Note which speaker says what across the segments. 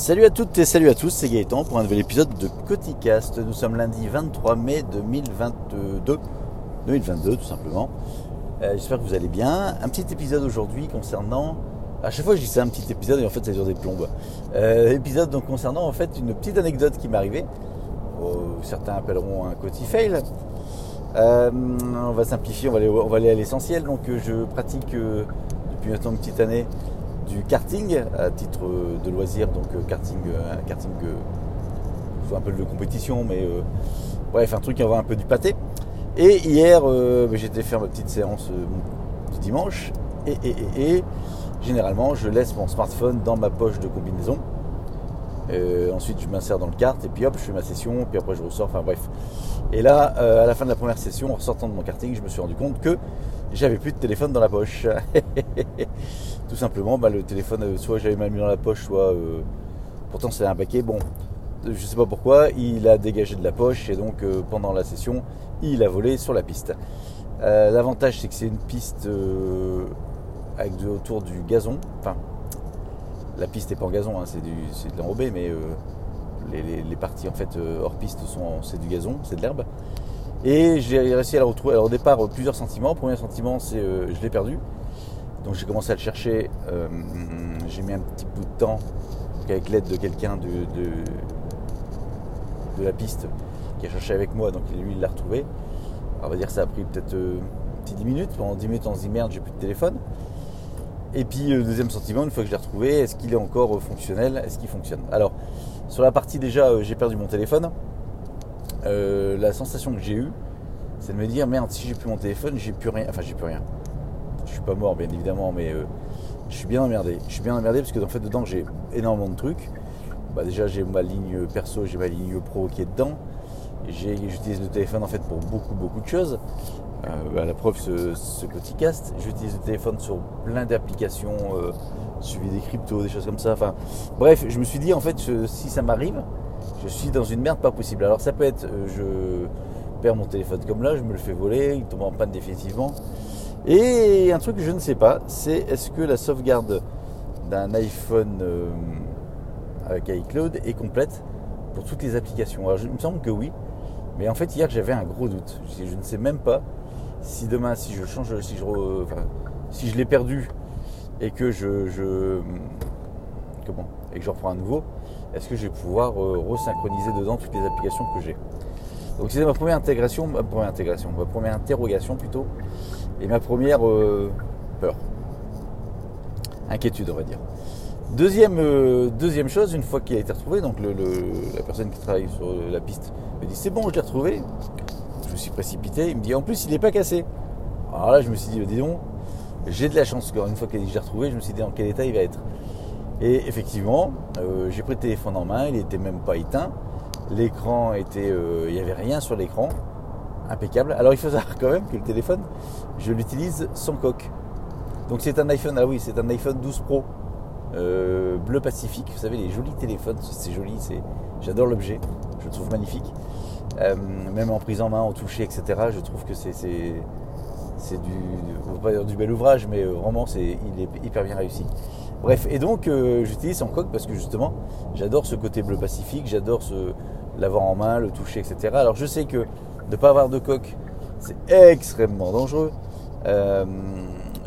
Speaker 1: Salut à toutes et salut à tous, c'est Gaëtan pour un nouvel épisode de Coticast. Nous sommes lundi 23 mai 2022, 2022 tout simplement. Euh, J'espère que vous allez bien. Un petit épisode aujourd'hui concernant. À chaque fois je dis c'est un petit épisode et en fait ça dure des plombes. Euh, épisode donc concernant en fait une petite anecdote qui m'est arrivée. Oh, certains appelleront un Cotifail. Euh, on va simplifier, on va aller, on va aller à l'essentiel. Donc euh, je pratique depuis maintenant une petite année du karting à titre de loisir, donc euh, karting, euh, un karting un peu de compétition, mais euh, bref, un truc qui envoie un peu du pâté. Et hier, bah, j'étais faire ma petite séance du dimanche, et, et, et, et, généralement, je laisse mon smartphone dans ma poche de combinaison. Ensuite, je m'insère dans le kart, et puis hop, je fais ma session, puis après je ressors, enfin bref. Et là, à la fin de la première session, en ressortant de mon karting, je me suis rendu compte que j'avais plus de téléphone dans la poche. Tout simplement, bah, le téléphone, euh, soit j'avais mal mis dans la poche, soit. euh, pourtant, c'est un paquet. Bon, je sais pas pourquoi, il a dégagé de la poche et donc euh, pendant la session, il a volé sur la piste. Euh, L'avantage, c'est que c'est une piste euh, avec autour du gazon. Enfin, la piste n'est pas en gazon, hein, c'est de l'enrobé, mais euh, les, parties en fait euh, hors piste sont c'est du gazon, c'est de l'herbe. Et j'ai réussi à la retrouver. Alors au départ, euh, plusieurs sentiments. Premier sentiment, c'est euh, je l'ai perdu. Donc j'ai commencé à le chercher. euh, j'ai mis un petit bout de temps avec l'aide de quelqu'un de, de, la piste qui a cherché avec moi. Donc lui, il l'a retrouvé. On va dire que ça a pris peut-être euh, un petit 10 minutes. Pendant 10 minutes, on se dit merde, j'ai plus de téléphone. Et puis, euh, deuxième sentiment, une fois que je l'ai retrouvé, est-ce qu'il est encore euh, fonctionnel? Est-ce qu'il fonctionne? Alors, sur la partie déjà, j'ai perdu mon téléphone. La sensation que j'ai eue, c'est de me dire merde, si j'ai plus mon téléphone, j'ai plus rien. Enfin, j'ai plus rien. Pas mort, bien évidemment, mais euh, je suis bien emmerdé. Je suis bien emmerdé parce que en fait, dedans, j'ai énormément de trucs. Bah, déjà, j'ai ma ligne perso, j'ai ma ligne pro qui est dedans. J'utilise le téléphone en fait pour beaucoup, beaucoup de choses. Euh, bah, la preuve, ce, ce Coticast. J'utilise le téléphone sur plein d'applications, euh, suivi des cryptos, des choses comme ça. Enfin, bref, je me suis dit en fait, si ça m'arrive, je suis dans une merde pas possible. Alors ça peut être, je perds mon téléphone comme là, je me le fais voler, il tombe en panne définitivement. Et un truc que je ne sais pas, c'est est-ce que la sauvegarde d'un iPhone euh, avec iCloud est complète pour toutes les applications? Alors, il me semble que oui, mais en fait hier j'avais un gros doute. Je, ne sais même pas si demain, si je change, si je, si je l'ai perdu et que je, je- comment et que je reprends à nouveau, est-ce que je vais pouvoir euh, resynchroniser dedans toutes les applications que j'ai? Donc c'est ma première intégration, ma première intégration, ma première interrogation plutôt, et ma première euh, peur, inquiétude on va dire. Deuxième, euh, deuxième chose, une fois qu'il a été retrouvé, donc la personne qui travaille sur la piste me dit c'est bon, je l'ai retrouvé. Je me suis précipité, il me dit en plus il n'est pas cassé. Alors là je me suis dit, dis donc, j'ai de la chance, une fois que je l'ai retrouvé, je me suis dit dans quel état il va être. Et effectivement, euh, j'ai pris le téléphone en main, il n'était même pas éteint. L'écran était. il n'y avait rien sur l'écran. Impeccable. Alors il faut savoir quand même que le téléphone, je l'utilise sans coque. Donc c'est un iPhone, ah oui, c'est un iPhone 12 Pro. euh, bleu pacifique, vous savez, les jolis téléphones, c'est joli, c'est, j'adore l'objet, je le trouve magnifique. Euh, même en prise en main, en toucher, etc., je trouve que c'est, c'est, du, on pas dire du bel ouvrage, mais euh, vraiment, c'est, il est hyper bien réussi. Bref, et donc j'utilise sans coque parce que justement, j'adore ce côté bleu pacifique, j'adore l'avoir en main, le toucher, etc. Alors je sais que de ne pas avoir de coque, c'est extrêmement dangereux. Euh,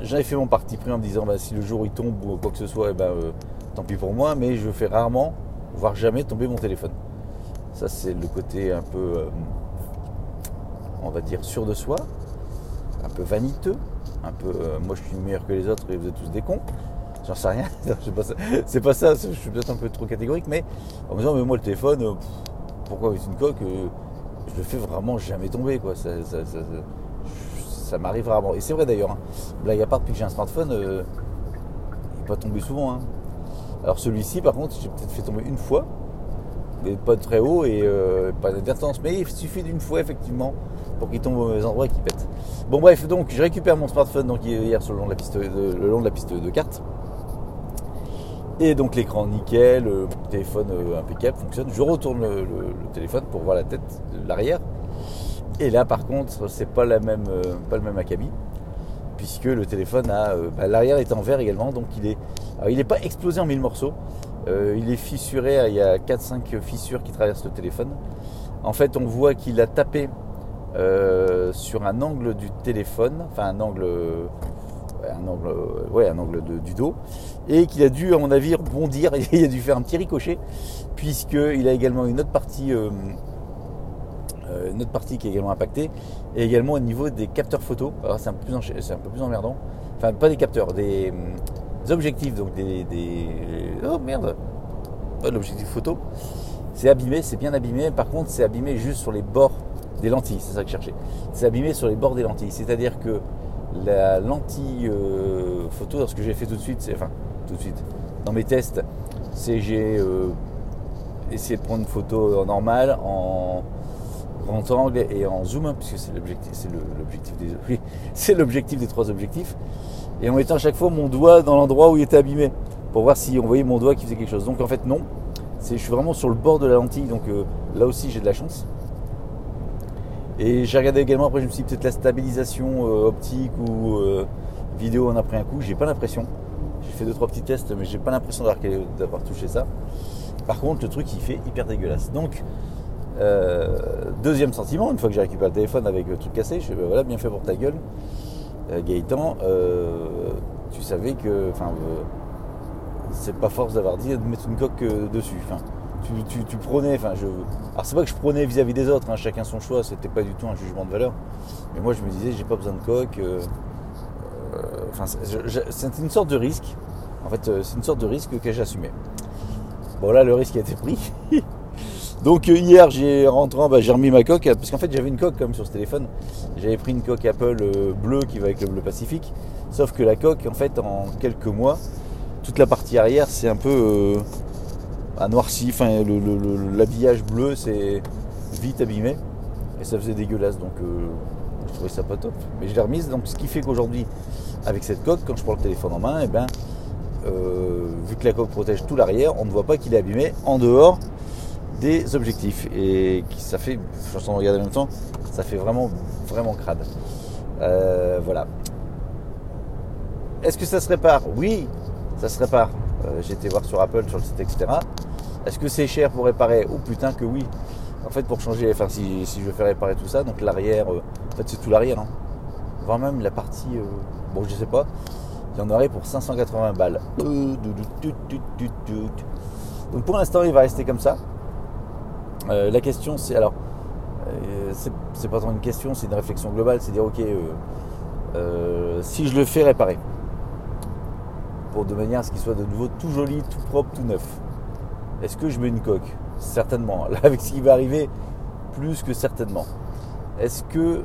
Speaker 1: J'avais fait mon parti pris en me disant bah, si le jour il tombe ou quoi que ce soit, eh ben, euh, tant pis pour moi, mais je fais rarement, voire jamais tomber mon téléphone. Ça c'est le côté un peu, euh, on va dire, sûr de soi, un peu vaniteux, un peu moi je suis meilleur que les autres et vous êtes tous des cons. J'en sais rien, c'est pas ça, je suis peut-être un peu trop catégorique, mais en me disant mais moi le téléphone, pourquoi avec une coque Je fais vraiment jamais tomber quoi. Ça, ça- ça- ça- m'arrive rarement. Et c'est vrai d'ailleurs, hein. blague à part, depuis que j'ai un smartphone, euh, il n'est pas tombé souvent. hein. Alors celui-ci par contre, j'ai peut-être fait tomber une fois, mais pas très haut et euh, pas d'advertence, mais il suffit d'une fois effectivement pour qu'il tombe au mauvais endroit et qu'il pète. Bon bref, donc je récupère mon smartphone donc hier sur le long de la piste de, le long de la piste de kart. Et donc l'écran nickel, le téléphone euh, impeccable, fonctionne. Je retourne le, téléphone pour voir la tête, l'arrière. Et là par contre, c'est pas la même, euh, pas le même acabit. puisque le téléphone a bah, l'arrière est en verre également, donc il est il n'est pas explosé en mille morceaux. il est fissuré, il y a 4-5 fissures qui traversent le téléphone. En fait, on voit qu'il a tapé sur un angle du téléphone, enfin un angle un angle, ouais, un angle du dos, et qu'il a dû, à mon avis, rebondir, il a dû faire un petit ricochet, puisqu'il a également une autre partie, euh, euh, une autre partie qui est également impactée, et également au niveau des capteurs photo. C'est un, peu plus emmerdant. Enfin, pas des capteurs, des, objectifs, donc des, Oh merde L'objectif photo. C'est abîmé, c'est bien abîmé. Par contre, c'est abîmé juste sur les bords des lentilles, c'est ça que je cherchais. C'est abîmé sur les bords des lentilles. C'est-à-dire que la lentille euh, photo, ce que j'ai fait tout de suite, c'est, enfin tout de suite, dans mes tests, c'est j'ai euh, essayé de prendre une photo normale en grand angle et en zoom, puisque c'est l'objectif, c'est l'objectif des, trois objectifs, et en mettant à chaque fois mon doigt dans l'endroit où il était abîmé, pour voir si on voyait mon doigt qui faisait quelque chose. Donc en fait non, je suis vraiment sur le bord de la lentille, donc euh, là aussi j'ai de la chance. Et j'ai regardé également, après je me suis dit peut-être la stabilisation euh, optique ou euh, vidéo en a pris un coup, j'ai pas l'impression. J'ai fait deux trois petits tests mais j'ai pas l'impression d'avoir touché ça. Par contre le truc il fait hyper dégueulasse. Donc euh, deuxième sentiment, une fois que j'ai récupéré le téléphone avec le truc cassé, je fais bah, voilà bien fait pour ta gueule. Gaëtan, tu savais que enfin c'est pas force d'avoir dit de mettre une coque dessus. Tu, tu, prenais, enfin je. Alors c'est pas que je prenais vis-à-vis des autres, hein, chacun son choix, c'était pas du tout un jugement de valeur. Mais moi je me disais j'ai pas besoin de coque. Euh, euh, enfin c'est une sorte de risque. En fait euh, c'est une sorte de risque que j'assumais. Bon là le risque a été pris. Donc hier j'ai rentrant, bah, j'ai remis ma coque, parce qu'en fait j'avais une coque comme sur ce téléphone. J'avais pris une coque Apple bleue qui va avec le bleu Pacifique. Sauf que la coque en fait en quelques mois, toute la partie arrière c'est un peu à noirci, enfin l'habillage bleu c'est vite abîmé et ça faisait dégueulasse donc euh, je trouvais ça pas top. Mais je l'ai remise donc ce qui fait qu'aujourd'hui avec cette coque quand je prends le téléphone en main, et eh ben, euh, vu que la coque protège tout l'arrière, on ne voit pas qu'il est abîmé en dehors des objectifs et ça fait, je regarder en même temps, ça fait vraiment vraiment crade. Euh, voilà. Est-ce que ça se répare? Oui, ça se répare. J'ai été voir sur Apple, sur le site, etc. Est-ce que c'est cher pour réparer? Oh putain que oui. En fait pour changer, enfin si, je veux faire réparer tout ça, donc l'arrière, euh, en fait c'est tout l'arrière, hein. voire même la partie, euh, bon je sais pas, il y en aurait pour 580 balles. Donc pour l'instant il va rester comme ça. Euh, la question c'est alors, c'est pas tant une question, c'est une réflexion globale, c'est dire ok, si je le fais réparer, pour de manière à ce qu'il soit de nouveau tout joli, tout propre, tout neuf. Est-ce que je mets une coque Certainement. Là, avec ce qui va arriver, plus que certainement. Est-ce que,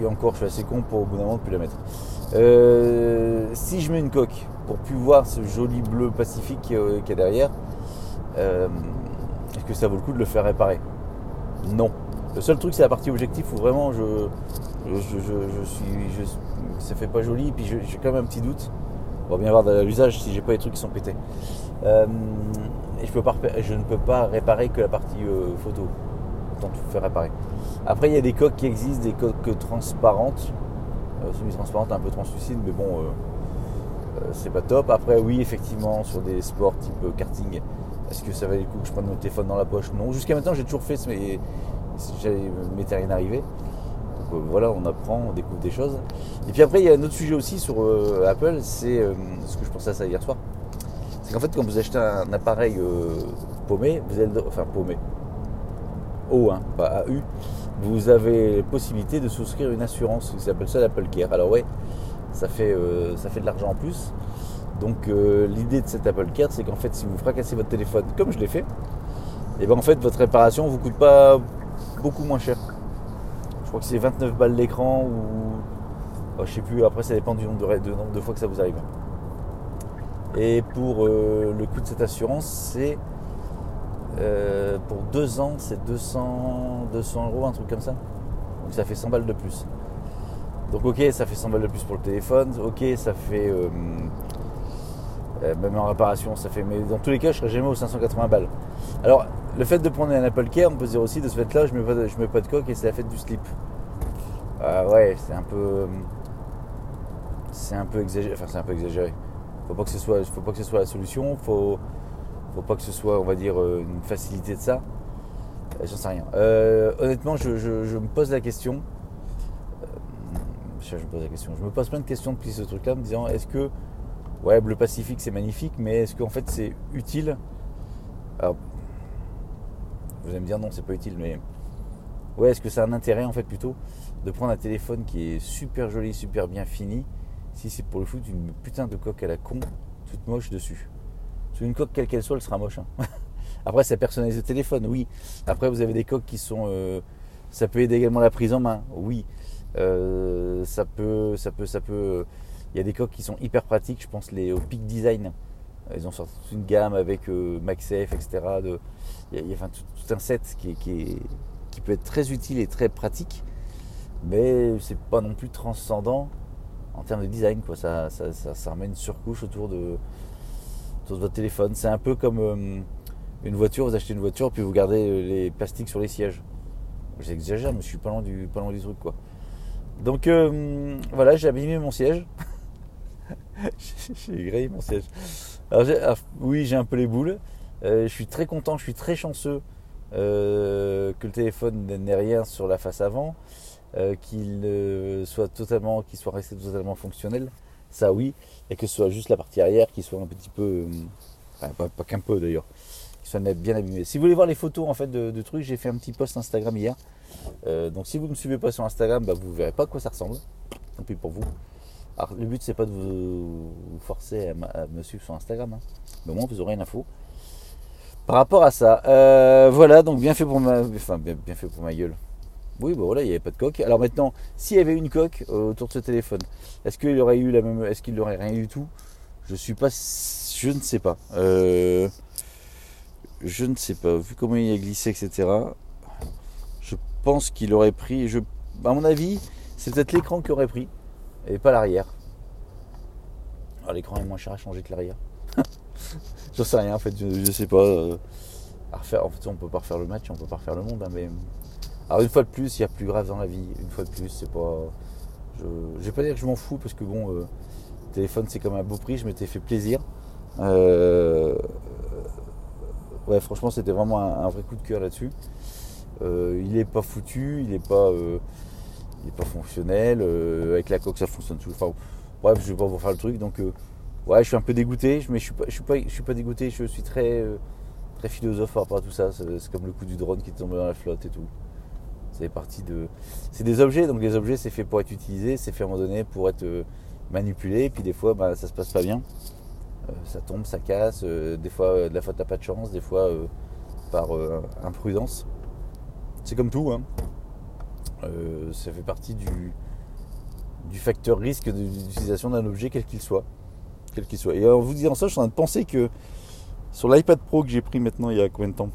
Speaker 1: et encore, je suis assez con pour au bout d'un moment de plus la mettre. Euh, si je mets une coque pour plus voir ce joli bleu pacifique qui est derrière, euh, est-ce que ça vaut le coup de le faire réparer? Non. Le seul truc, c'est la partie objectif où vraiment je, je, suis, je, ça fait pas joli, et puis j'ai quand même un petit doute. On va bien voir l'usage si j'ai pas les trucs qui sont pétés. Euh, et je, ne peux pas réparer que la partie euh, photo. Autant tout faire réparer. Après, il y a des coques qui existent, des coques transparentes, euh, semi-transparentes, un peu translucides, mais bon, c'est pas top. Après, oui, effectivement, sur des sports type karting, est-ce que ça valait le coup que je prenne mon téléphone dans la poche? Non. Jusqu'à maintenant, j'ai toujours fait, mais m'était rien arrivé. Donc voilà, on apprend, on découvre des choses. Et puis après, il y a un autre sujet aussi sur Apple, c'est ce que je pensais à ça hier soir c'est qu'en fait, quand vous achetez un appareil euh, paumé, vous avez, enfin paumé, O, hein, pas AU, vous avez possibilité de souscrire une assurance qui s'appelle ça l'Apple Care. Alors ouais, ça fait, euh, ça fait de l'argent en plus. Donc euh, l'idée de cet Apple Care, c'est qu'en fait, si vous fracassez votre téléphone, comme je l'ai fait, et eh ben en fait, votre réparation vous coûte pas beaucoup moins cher. Crois que c'est 29 balles l'écran ou oh, je sais plus. Après, ça dépend du nombre de, de, fois que ça vous arrive. Et pour euh, le coût de cette assurance, c'est euh, pour deux ans, c'est 200, 200 euros, un truc comme ça. Donc ça fait 100 balles de plus. Donc ok, ça fait 100 balles de plus pour le téléphone. Ok, ça fait euh, même en réparation, ça fait. Mais dans tous les cas, je serai jamais aux 580 balles. Alors, le fait de prendre un Apple Care, on peut dire aussi de ce fait-là, je mets pas, mets pas de coque et c'est la fête du slip. Ah ouais, c'est un peu c'est un peu exagéré. Enfin, c'est un peu exagéré. Faut pas que ce soit, faut pas que ce soit la solution. Faut, faut pas que ce soit, on va dire, euh, une facilité de ça. Euh, j'en sais rien. Euh, honnêtement, je, me pose la question. je, me pose la question. Je me pose plein de questions depuis ce truc-là, me disant est-ce que, ouais, bleu Pacifique, c'est magnifique, mais est-ce qu'en fait, c'est utile? Vous allez me dire non, c'est pas utile, mais ouais, est-ce que a un intérêt en fait plutôt de prendre un téléphone qui est super joli, super bien fini, si c'est pour le foot une putain de coque à la con, toute moche dessus? Sur une coque quelle qu'elle soit, elle sera moche. Hein. Après, ça personnalise le téléphone, oui. Après, vous avez des coques qui sont. Euh, ça peut aider également la prise en main, oui. Euh, ça peut, ça peut, ça peut. Il y a des coques qui sont hyper pratiques. Je pense les au Peak Design. Ils ont sorti une gamme avec euh, MagSafe, etc. Il y a, tout, un set qui, peut être très utile et très pratique, mais c'est pas non plus transcendant en termes de design. Quoi. Ça, remet une surcouche autour de, votre téléphone. C'est un peu comme euh, une voiture, vous achetez une voiture, puis vous gardez euh, les plastiques sur les sièges. J'exagère, mais je suis pas loin du, truc. Quoi. Donc voilà, j'ai abîmé mon siège. j'ai grillé mon siège. Alors, ah, oui, j'ai un peu les boules. je suis très content, je suis très chanceux que le téléphone n'ait rien sur la face avant. Euh, qu'il soit totalement, qu'il soit resté totalement fonctionnel, ça oui, et que ce soit juste la partie arrière qui soit un petit peu, euh, pas, qu'un peu d'ailleurs, qui soit bien abîmé. Si vous voulez voir les photos en fait de, trucs, j'ai fait un petit post Instagram hier. Euh, donc si vous ne me suivez pas sur Instagram, bah, vous ne verrez pas à quoi ça ressemble. Tant pis pour vous. Le but c'est pas de vous, forcer à, me suivre sur Instagram, hein. mais au moins vous aurez une info. Par rapport à ça, voilà, donc bien fait pour ma, enfin bien fait pour ma gueule. Oui, bon voilà, il n'y avait pas de coque. Alors maintenant, s'il y avait une coque euh, autour de ce téléphone, est-ce qu'il aurait eu la même, est-ce qu'il n'aurait rien eu du tout? Je suis pas, je ne sais pas. Euh, je ne sais pas. Vu comment il a glissé, etc. Je pense qu'il aurait pris. Je, à mon avis, c'est peut-être l'écran qui aurait pris et pas l'arrière. Ah, l'écran est moins cher à changer que l'arrière. J'en sais rien en fait. Je, sais pas. Euh, à refaire, en fait, on peut pas refaire le match, on peut pas refaire le monde, hein, mais alors une fois de plus, il y a plus grave dans la vie. Une fois de plus, c'est pas. Je, vais pas dire que je m'en fous parce que bon, euh, téléphone c'est comme un beau prix, je m'étais fait plaisir. Euh, ouais, franchement, c'était vraiment un, vrai coup de cœur là-dessus. Il est pas foutu, il est pas, il est pas fonctionnel. avec la coque, ça fonctionne toujours. Enfin, bref, je vais pas vous faire le truc. Donc, ouais, je suis un peu dégoûté, mais je suis pas, dégoûté. Je suis très, très philosophe par rapport à tout ça. C'est comme le coup du drone qui tombe dans la flotte et tout. C'est parti de. C'est des objets, donc les objets c'est fait pour être utilisé, c'est fait à un moment donné pour être euh, manipulé, et puis des fois bah, ça se passe pas bien. Euh, ça tombe, ça casse, euh, des fois de la faute t'as pas de chance, des fois par imprudence. C'est comme tout, hein. Ça fait partie du, du facteur risque d'utilisation d'un objet quel qu'il soit. Quel qu'il soit. Et en vous disant ça, je suis en train de penser que sur l'iPad Pro que j'ai pris maintenant il y a combien de temps?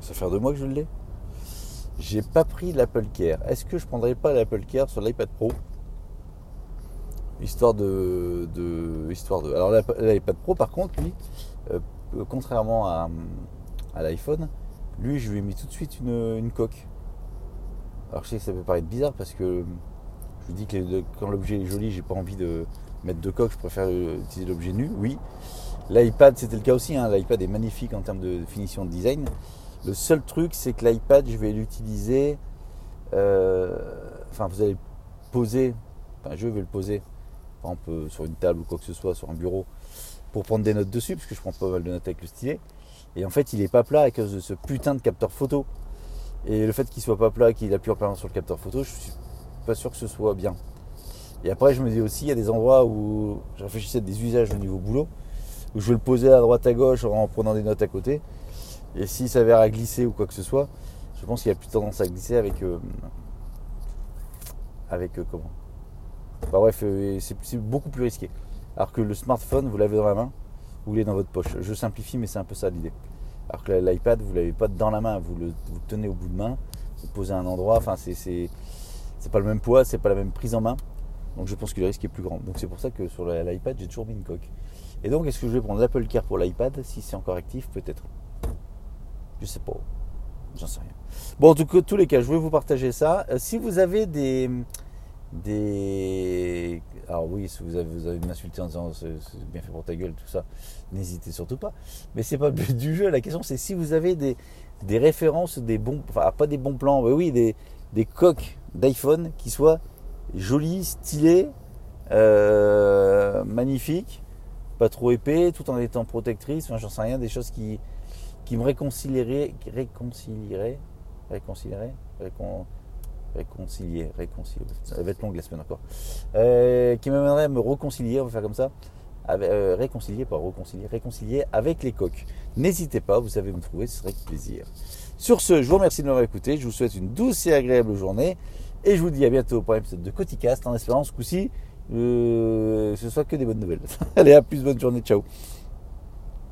Speaker 1: Ça fait deux mois que je l'ai. J'ai pas pris l'Apple Care. Est-ce que je prendrais pas l'Apple Care sur l'iPad Pro? Histoire de, Histoire de. Alors l'iPad Pro par contre, lui, euh, contrairement à, l'iPhone, lui je lui ai mis tout de suite une, coque. Alors je sais que ça peut paraître bizarre parce que je vous dis que quand l'objet est joli, j'ai pas envie de mettre de coque, je préfère utiliser l'objet nu, oui. L'iPad c'était le cas aussi, hein. l'iPad est magnifique en termes de finition de design. Le seul truc, c'est que l'iPad, je vais l'utiliser. Euh, enfin, vous allez le poser. Enfin, je vais le poser. Par exemple, sur une table ou quoi que ce soit, sur un bureau, pour prendre des notes dessus, parce que je prends pas mal de notes avec le stylet. Et en fait, il est pas plat à cause de ce putain de capteur photo. Et le fait qu'il soit pas plat, qu'il appuie en permanence sur le capteur photo, je suis pas sûr que ce soit bien. Et après, je me dis aussi, il y a des endroits où je réfléchissais à des usages au niveau boulot, où je vais le poser à droite à gauche en prenant des notes à côté. Et s'il s'avère à glisser ou quoi que ce soit, je pense qu'il y a plus tendance à glisser avec. Euh, avec euh, comment? Bah bref, euh, c'est beaucoup plus risqué. Alors que le smartphone, vous l'avez dans la main, vous l'avez dans votre poche. Je simplifie, mais c'est un peu ça l'idée. Alors que l'iPad, vous l'avez pas dans la main, vous le, tenez au bout de main, vous posez à un endroit. Enfin, c'est pas le même poids, c'est pas la même prise en main. Donc je pense que le risque est plus grand. Donc c'est pour ça que sur l'iPad, j'ai toujours mis une coque. Et donc, est-ce que je vais prendre l'Apple Care pour l'iPad? Si c'est encore actif, peut-être. Je sais pas. J'en sais rien. Bon, en tout cas, tous les cas, je vais vous partager ça. Euh, si vous avez des, des. Alors oui, si vous avez, vous avez m'insulté en disant c'est bien fait pour ta gueule, tout ça, n'hésitez surtout pas. Mais c'est pas le but du jeu. La question c'est si vous avez des, des références, des bons, enfin pas des bons plans, mais oui, des, des coques d'iPhone qui soient jolies, stylées, euh, magnifiques, pas trop épais, tout en étant protectrices. Enfin, j'en sais rien, des choses qui, qui me réconcilieraient, réconcilieraient, réconcilieraient, récon, réconcilier, réconcilier, ça va être long la semaine encore, euh, qui m'amènerait à me réconcilier, on va faire comme ça, euh, réconcilier, pas réconcilier, réconcilier avec les coques. N'hésitez pas, vous savez me trouver, ce serait plaisir. Sur ce, je vous remercie de m'avoir écouté, je vous souhaite une douce et agréable journée, et je vous dis à bientôt pour un épisode de Coticast, en espérant ce coup-ci, euh, ce soit que des bonnes nouvelles. Allez, à plus, bonne journée, ciao